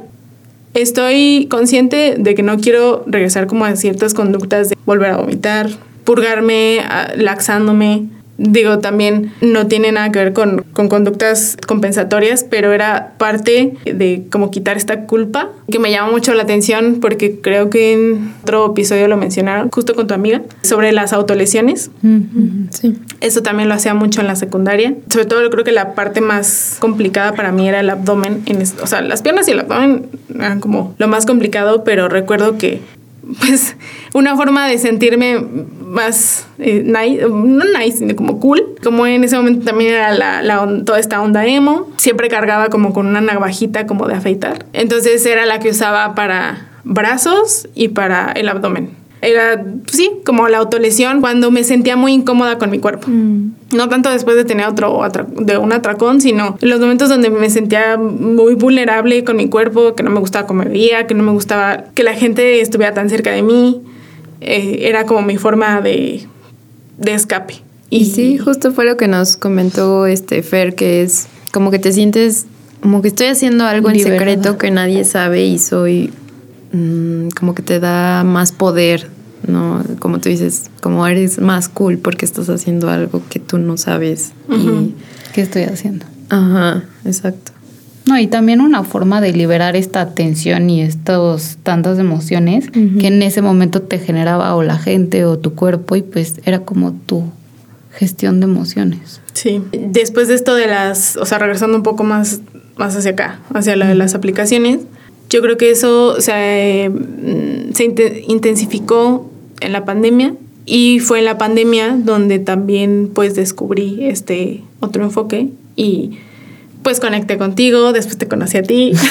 estoy consciente de que no quiero regresar como a ciertas conductas de volver a vomitar, purgarme, laxándome. Digo, también no tiene nada que ver con, con, conductas compensatorias, pero era parte de como quitar esta culpa que me llama mucho la atención porque creo que en otro episodio lo mencionaron justo con tu amiga sobre las autolesiones. Sí. Eso también lo hacía mucho en la secundaria. Sobre todo creo que la parte más complicada para mí era el abdomen. En o sea, las piernas y el abdomen eran como lo más complicado, pero recuerdo que pues una forma de sentirme más eh, nice, no nice, sino como cool. Como en ese momento también era la, la, toda esta onda emo. Siempre cargaba como con una navajita como de afeitar. Entonces era la que usaba para brazos y para el abdomen era, sí, como la autolesión cuando me sentía muy incómoda con mi cuerpo. Mm. No tanto después de tener otro de un atracón, sino en los momentos donde me sentía muy vulnerable con mi cuerpo, que no me gustaba cómo me veía, que no me gustaba que la gente estuviera tan cerca de mí. Eh, era como mi forma de, de escape. Y, sí, justo fue lo que nos comentó este Fer, que es como que te sientes como que estoy haciendo algo en secreto que nadie sabe y soy Mm, como que te da más poder, ¿no? Como tú dices, como eres más cool porque estás haciendo algo que tú no sabes. y... ¿Qué estoy haciendo? Ajá, exacto. No, y también una forma de liberar esta tensión y estos tantas emociones que en ese momento te generaba o la gente o tu cuerpo y pues era como tu gestión de emociones. Sí, después de esto de las, o sea, regresando un poco más, más hacia acá, hacia la de las aplicaciones, yo creo que eso se, mm, se intensificó en la pandemia y fue en la pandemia donde también pues descubrí este otro enfoque y pues conecté contigo, después te conocí a ti.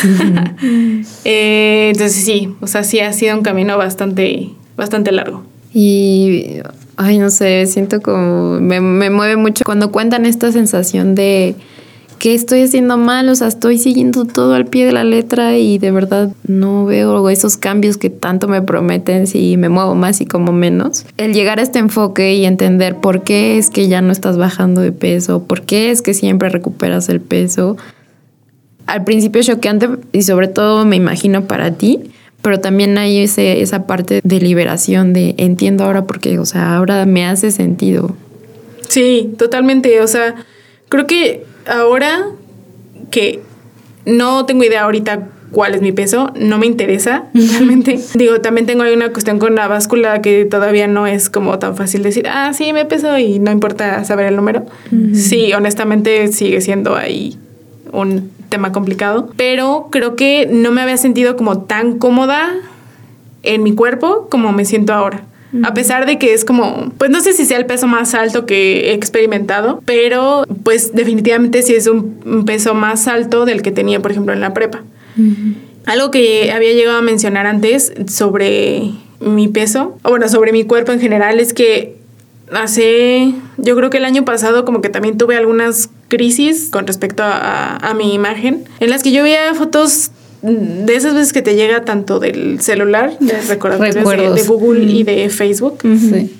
Eh, entonces sí, o sea, sí ha sido un camino bastante, bastante largo. Y, ay, no sé, siento como, me, me mueve mucho cuando cuentan esta sensación de ¿qué estoy haciendo mal? O sea, estoy siguiendo todo al pie de la letra y de verdad no veo esos cambios que tanto me prometen si me muevo más y como menos. El llegar a este enfoque y entender por qué es que ya no estás bajando de peso, por qué es que siempre recuperas el peso. Al principio es choqueante y sobre todo me imagino para ti, pero también hay ese, esa parte de liberación de entiendo ahora por qué, o sea, ahora me hace sentido. Sí, totalmente, o sea, creo que ahora que no tengo idea ahorita cuál es mi peso, no me interesa realmente. Digo, también tengo ahí una cuestión con la báscula que todavía no es como tan fácil decir, ah, sí, me peso y no importa saber el número. Sí, honestamente sigue siendo ahí un tema complicado, pero creo que no me había sentido como tan cómoda en mi cuerpo como me siento ahora. A pesar de que es como, pues no sé si sea el peso más alto que he experimentado, pero pues definitivamente sí es un, peso más alto del que tenía, por ejemplo, en la prepa. Algo que había llegado a mencionar antes sobre mi peso, o bueno, sobre mi cuerpo en general, es que hace, yo creo que el año pasado como que también tuve algunas crisis con respecto a, a mi imagen, en las que yo veía fotos de esas veces que te llega tanto del celular, de recordatorios de, Google y de Facebook. Sí.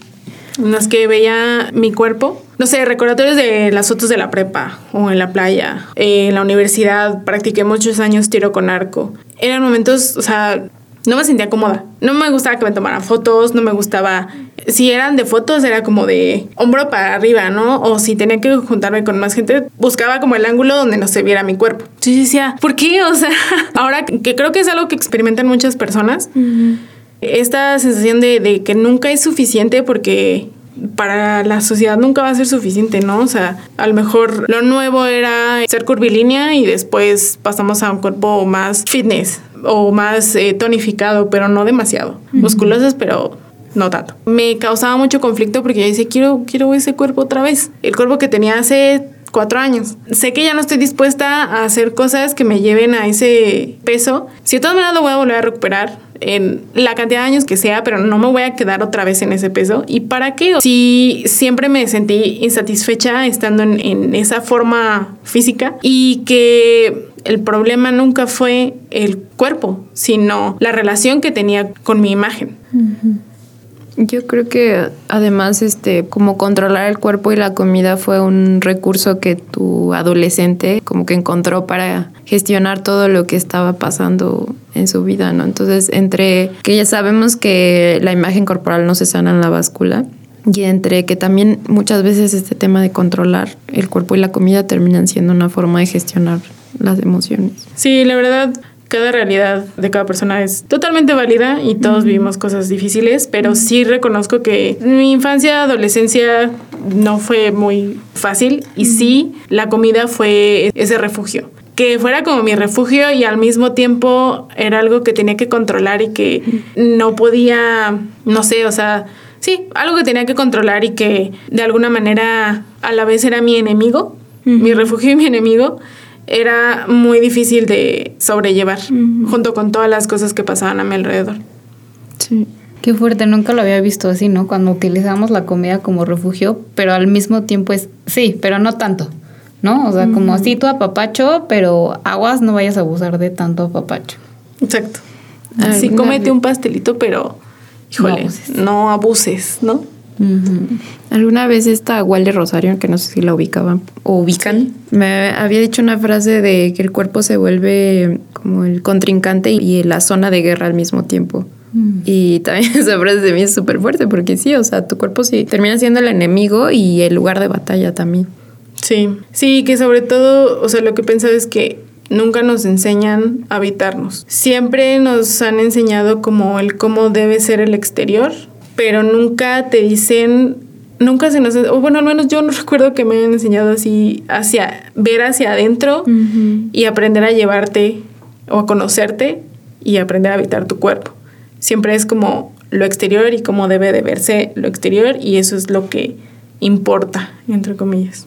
En las que veía mi cuerpo. No sé, recordatorios de las fotos de la prepa o en la playa. en la universidad practiqué muchos años tiro con arco. Eran momentos, o sea, no me sentía cómoda. No me gustaba que me tomaran fotos, no me gustaba si eran de fotos era como de hombro para arriba, ¿no? O si tenía que juntarme con más gente, buscaba como el ángulo donde no se viera mi cuerpo. Yo decía, ¿por qué? O sea, ahora que creo que es algo que experimentan muchas personas, esta sensación de, de que nunca es suficiente porque para la sociedad nunca va a ser suficiente, ¿no? O sea, a lo mejor lo nuevo era ser curvilínea y después pasamos a un cuerpo más fitness o más eh, tonificado, pero no demasiado. Musculosas, pero no tanto. Me causaba mucho conflicto porque yo decía, quiero, quiero ese cuerpo otra vez. El cuerpo que tenía hace cuatro años. Sé que ya no estoy dispuesta a hacer cosas que me lleven a ese peso. Si de todas maneras lo voy a volver a recuperar en la cantidad de años que sea, pero no me voy a quedar otra vez en ese peso. ¿Y para qué? Si siempre me sentí insatisfecha estando en, en esa forma física y que el problema nunca fue el cuerpo, sino la relación que tenía con mi imagen. Yo creo que además, este, como controlar el cuerpo y la comida fue un recurso que tu adolescente como que encontró para gestionar todo lo que estaba pasando en su vida, ¿no? Entonces, entre que ya sabemos que la imagen corporal no se sana en la báscula, y entre que también muchas veces este tema de controlar el cuerpo y la comida terminan siendo una forma de gestionar las emociones. Sí, la verdad, cada realidad de cada persona es totalmente válida y todos vivimos cosas difíciles, pero sí reconozco que mi infancia, adolescencia no fue muy fácil y sí la comida fue ese refugio. Que fuera como mi refugio y al mismo tiempo era algo que tenía que controlar y que no podía, no sé, o sea, sí, algo que tenía que controlar y que de alguna manera a la vez era mi enemigo, mi refugio y mi enemigo era muy difícil de sobrellevar, junto con todas las cosas que pasaban a mi alrededor. Sí. Qué fuerte, nunca lo había visto así, ¿no? Cuando utilizamos la comida como refugio, pero al mismo tiempo es, sí, pero no tanto, ¿no? O sea, como así tu apapacho, pero aguas no vayas a abusar de tanto apapacho. Exacto. Así cómete un pastelito, pero híjole, no abuses, abuses. ¿no? Alguna vez esta Wally Rosario, que no sé si la ubicaban o ubican, me había dicho una frase de que el cuerpo se vuelve como el contrincante y la zona de guerra al mismo tiempo. Y también esa frase de mí es súper fuerte porque sí, o sea, tu cuerpo sí termina siendo el enemigo y el lugar de batalla también. Sí, sí, que sobre todo, o sea, lo que pensaba es que nunca nos enseñan a habitarnos. Siempre nos han enseñado como el cómo debe ser el exterior, pero nunca te dicen, nunca se nos, o bueno, al menos yo no recuerdo que me hayan enseñado así, hacia, ver hacia adentro y aprender a llevarte o a conocerte y aprender a habitar tu cuerpo. Siempre es como lo exterior y cómo debe de verse lo exterior y eso es lo que importa, entre comillas.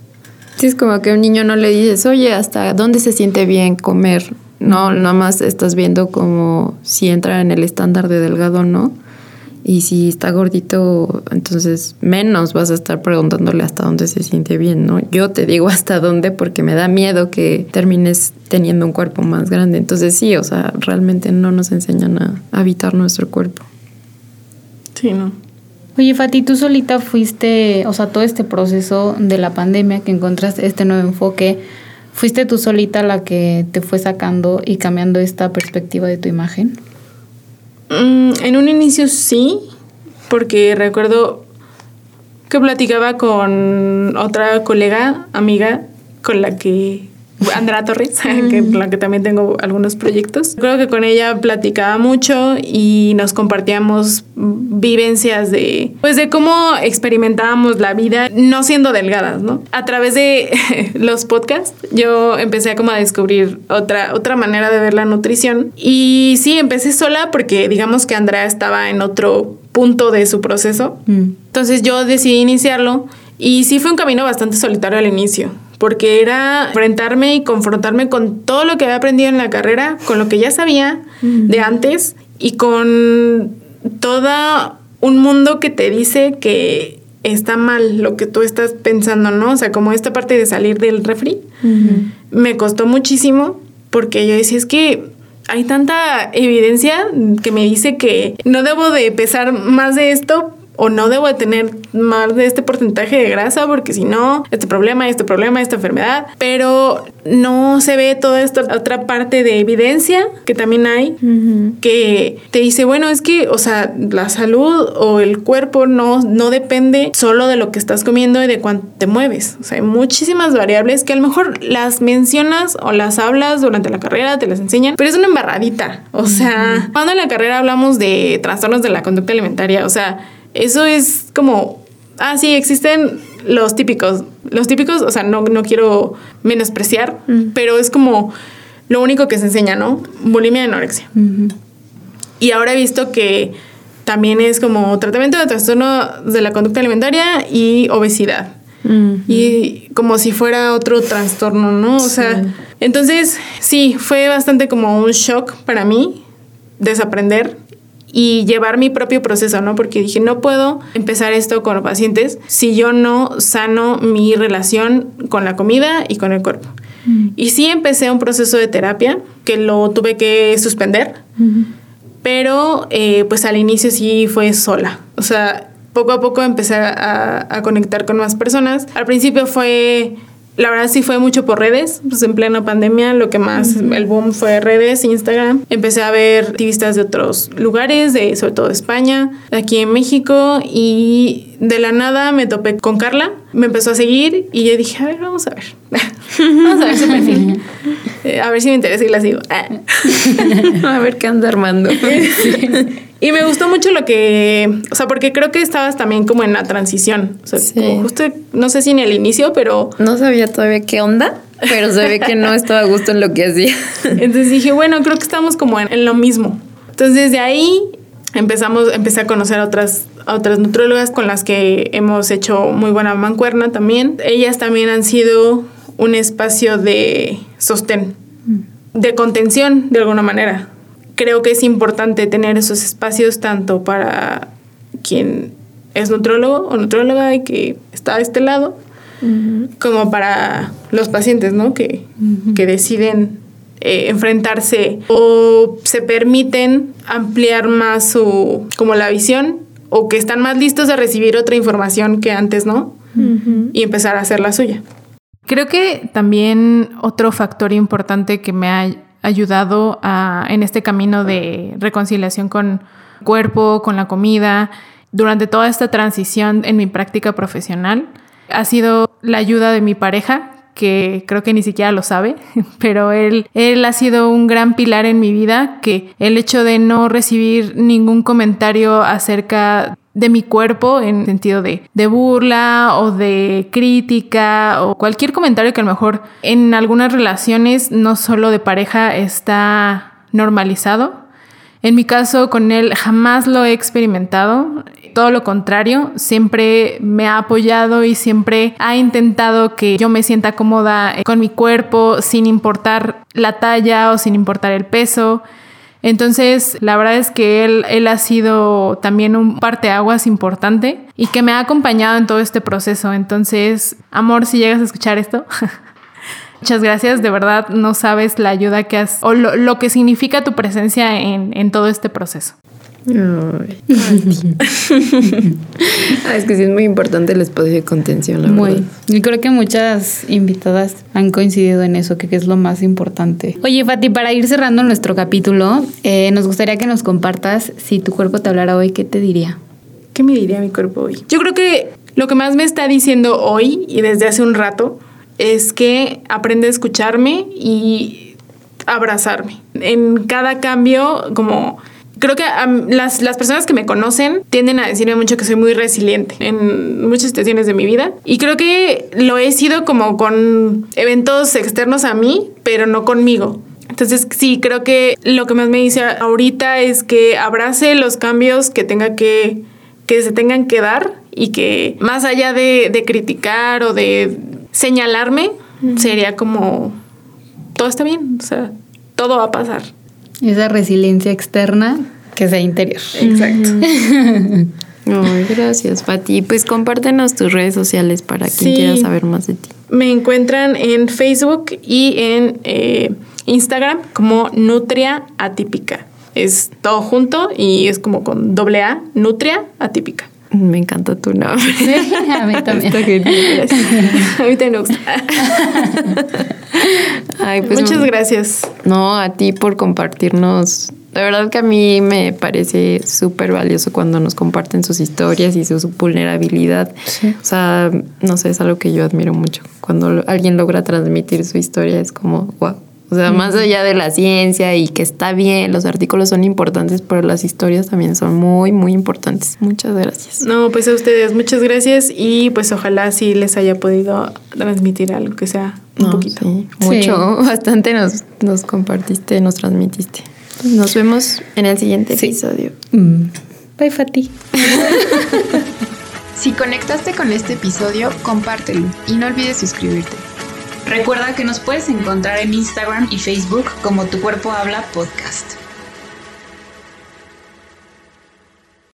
Sí, es como que a un niño no le dices, oye, ¿hasta dónde se siente bien comer? No, nada más estás viendo como si entra en el estándar de delgado o no. Y si está gordito, entonces menos vas a estar preguntándole hasta dónde se siente bien, ¿no? Yo te digo hasta dónde porque me da miedo que termines teniendo un cuerpo más grande. Entonces sí, o sea, realmente no nos enseñan a habitar nuestro cuerpo. Sí, no. Oye, Fati, tú solita fuiste, o sea, todo este proceso de la pandemia que encontraste este nuevo enfoque, ¿fuiste tú solita la que te fue sacando y cambiando esta perspectiva de tu imagen? Mm, en un inicio sí, porque recuerdo que platicaba con otra colega, amiga, con la que Andrea Torres, que, con la que también tengo algunos proyectos. Creo que con ella platicaba mucho y nos compartíamos vivencias de, pues de cómo experimentábamos la vida no siendo delgadas, ¿no? A través de los podcasts yo empecé como a descubrir otra, otra manera de ver la nutrición y sí, empecé sola porque digamos que Andrea estaba en otro punto de su proceso. Entonces yo decidí iniciarlo y sí fue un camino bastante solitario al inicio porque era enfrentarme y confrontarme con todo lo que había aprendido en la carrera, con lo que ya sabía de antes y con todo un mundo que te dice que está mal lo que tú estás pensando, ¿no? O sea, como esta parte de salir del refri, me costó muchísimo porque yo decía, es que hay tanta evidencia que me dice que no debo de pesar más de esto o no debo de tener más de este porcentaje de grasa porque si no, este problema, este problema, esta enfermedad, pero no se ve toda esta otra parte de evidencia que también hay que te dice, bueno, es que, o sea, la salud o el cuerpo no, no depende solo de lo que estás comiendo y de cuánto te mueves. O sea, hay muchísimas variables que a lo mejor las mencionas o las hablas durante la carrera, te las enseñan, pero es una embarradita. O sea, cuando en la carrera hablamos de trastornos de la conducta alimentaria, o sea, eso es como, ah, sí, existen los típicos. Los típicos, o sea, no, no quiero menospreciar, pero es como lo único que se enseña, ¿no? Bulimia y anorexia. Y ahora he visto que también es como tratamiento de trastorno de la conducta alimentaria y obesidad. Y como si fuera otro trastorno, ¿no? O sea, entonces sí, fue bastante como un shock para mí desaprender y llevar mi propio proceso, ¿no? Porque dije, no puedo empezar esto con los pacientes si yo no sano mi relación con la comida y con el cuerpo. Y sí empecé un proceso de terapia que lo tuve que suspender, pero eh, pues al inicio sí fue sola. O sea, poco a poco empecé a, a conectar con más personas. Al principio fue la verdad sí fue mucho por redes, pues en plena pandemia lo que más, el boom fue redes, Instagram. Empecé a ver activistas de otros lugares, de, sobre todo de España, aquí en México y de la nada me topé con Carla, me empezó a seguir y yo dije, a ver, vamos a ver, vamos a ver su perfil, Eh, a ver si me interesa y la sigo. a ver qué anda armando. Y me gustó mucho lo que, o sea, porque creo que estabas también como en la transición. O sea, Sí. como justo, no sé si en el inicio, pero No sabía todavía qué onda, pero se ve que no estaba a gusto en lo que hacía. entonces dije, bueno, creo que estamos como en, en lo mismo. Entonces de ahí empezamos, empecé a conocer a otras, a otras nutrólogas con las que hemos hecho muy buena mancuerna también. Ellas también han sido un espacio de sostén, de contención de alguna manera. Creo que es importante tener esos espacios tanto para quien es nutrólogo o nutróloga y que está de este lado, como para los pacientes, ¿no? Que, que deciden eh, enfrentarse o se permiten ampliar más su, como la visión o que están más listos a recibir otra información que antes, ¿no? Y empezar a hacer la suya. Creo que también otro factor importante que me ha ayudado en este camino de reconciliación con cuerpo, con la comida, durante toda esta transición en mi práctica profesional, ha sido la ayuda de mi pareja, que creo que ni siquiera lo sabe, pero él, él ha sido un gran pilar en mi vida, que el hecho de no recibir ningún comentario acerca de mi cuerpo en sentido de, de burla o de crítica o cualquier comentario que a lo mejor en algunas relaciones, no solo de pareja, está normalizado. En mi caso, con él jamás lo he experimentado. Todo lo contrario, siempre me ha apoyado y siempre ha intentado que yo me sienta cómoda con mi cuerpo, sin importar la talla o sin importar el peso. Entonces, la verdad es que él, él ha sido también un parteaguas importante y que me ha acompañado en todo este proceso. Entonces, amor, si llegas a escuchar esto, muchas gracias. De verdad, no sabes la ayuda que has o lo, lo que significa tu presencia en, en todo este proceso. Ay. Ah, es que sí es muy importante el espacio de contención, la Muy. verdad. Y creo que muchas invitadas han coincidido en eso, que, que es lo más importante. Oye, Fati, para ir cerrando nuestro capítulo, eh, nos gustaría que nos compartas si tu cuerpo te hablara hoy, ¿qué te diría? ¿Qué me diría mi cuerpo hoy? Yo creo que lo que más me está diciendo hoy y desde hace un rato es que aprende a escucharme y abrazarme. En cada cambio, como creo que las, las personas que me conocen tienden a decirme mucho que soy muy resiliente en muchas situaciones de mi vida. Y creo que lo he sido como con eventos externos a mí, pero no conmigo. Entonces sí, creo que lo que más me dice ahorita es que abrace los cambios que tenga que, que se tengan que dar y que más allá de, de criticar o de señalarme, sería como todo está bien, o sea, todo va a pasar. Esa resiliencia externa que sea interior. Exacto. Ay, gracias, Pati. Pues compártenos tus redes sociales para quien Sí. quiera saber más de ti. Me encuentran en Facebook y en eh, Instagram como Nutria Atípica. Es todo junto y es como con doble A, Nutria Atípica. Me encanta tu nombre. a mí también. Está genial. A mí también gusta. Ay, pues Muchas gracias. No, a ti por compartirnos. La verdad que a mí me parece súper valioso cuando nos comparten sus historias y su, su vulnerabilidad. O sea, no sé, es algo que yo admiro mucho. Cuando lo- alguien logra transmitir su historia es como, wow. O sea, más allá de la ciencia y que está bien, los artículos son importantes, pero las historias también son muy, muy importantes. Muchas gracias. No, pues a ustedes, muchas gracias y pues ojalá sí les haya podido transmitir algo que sea un No, poquito. sí, mucho, bastante nos, nos compartiste, nos transmitiste. Nos vemos en el siguiente episodio. Mm. Bye, Fati. Si conectaste con este episodio, compártelo y no olvides suscribirte. Recuerda que nos puedes encontrar en Instagram y Facebook como Tu Cuerpo Habla Podcast.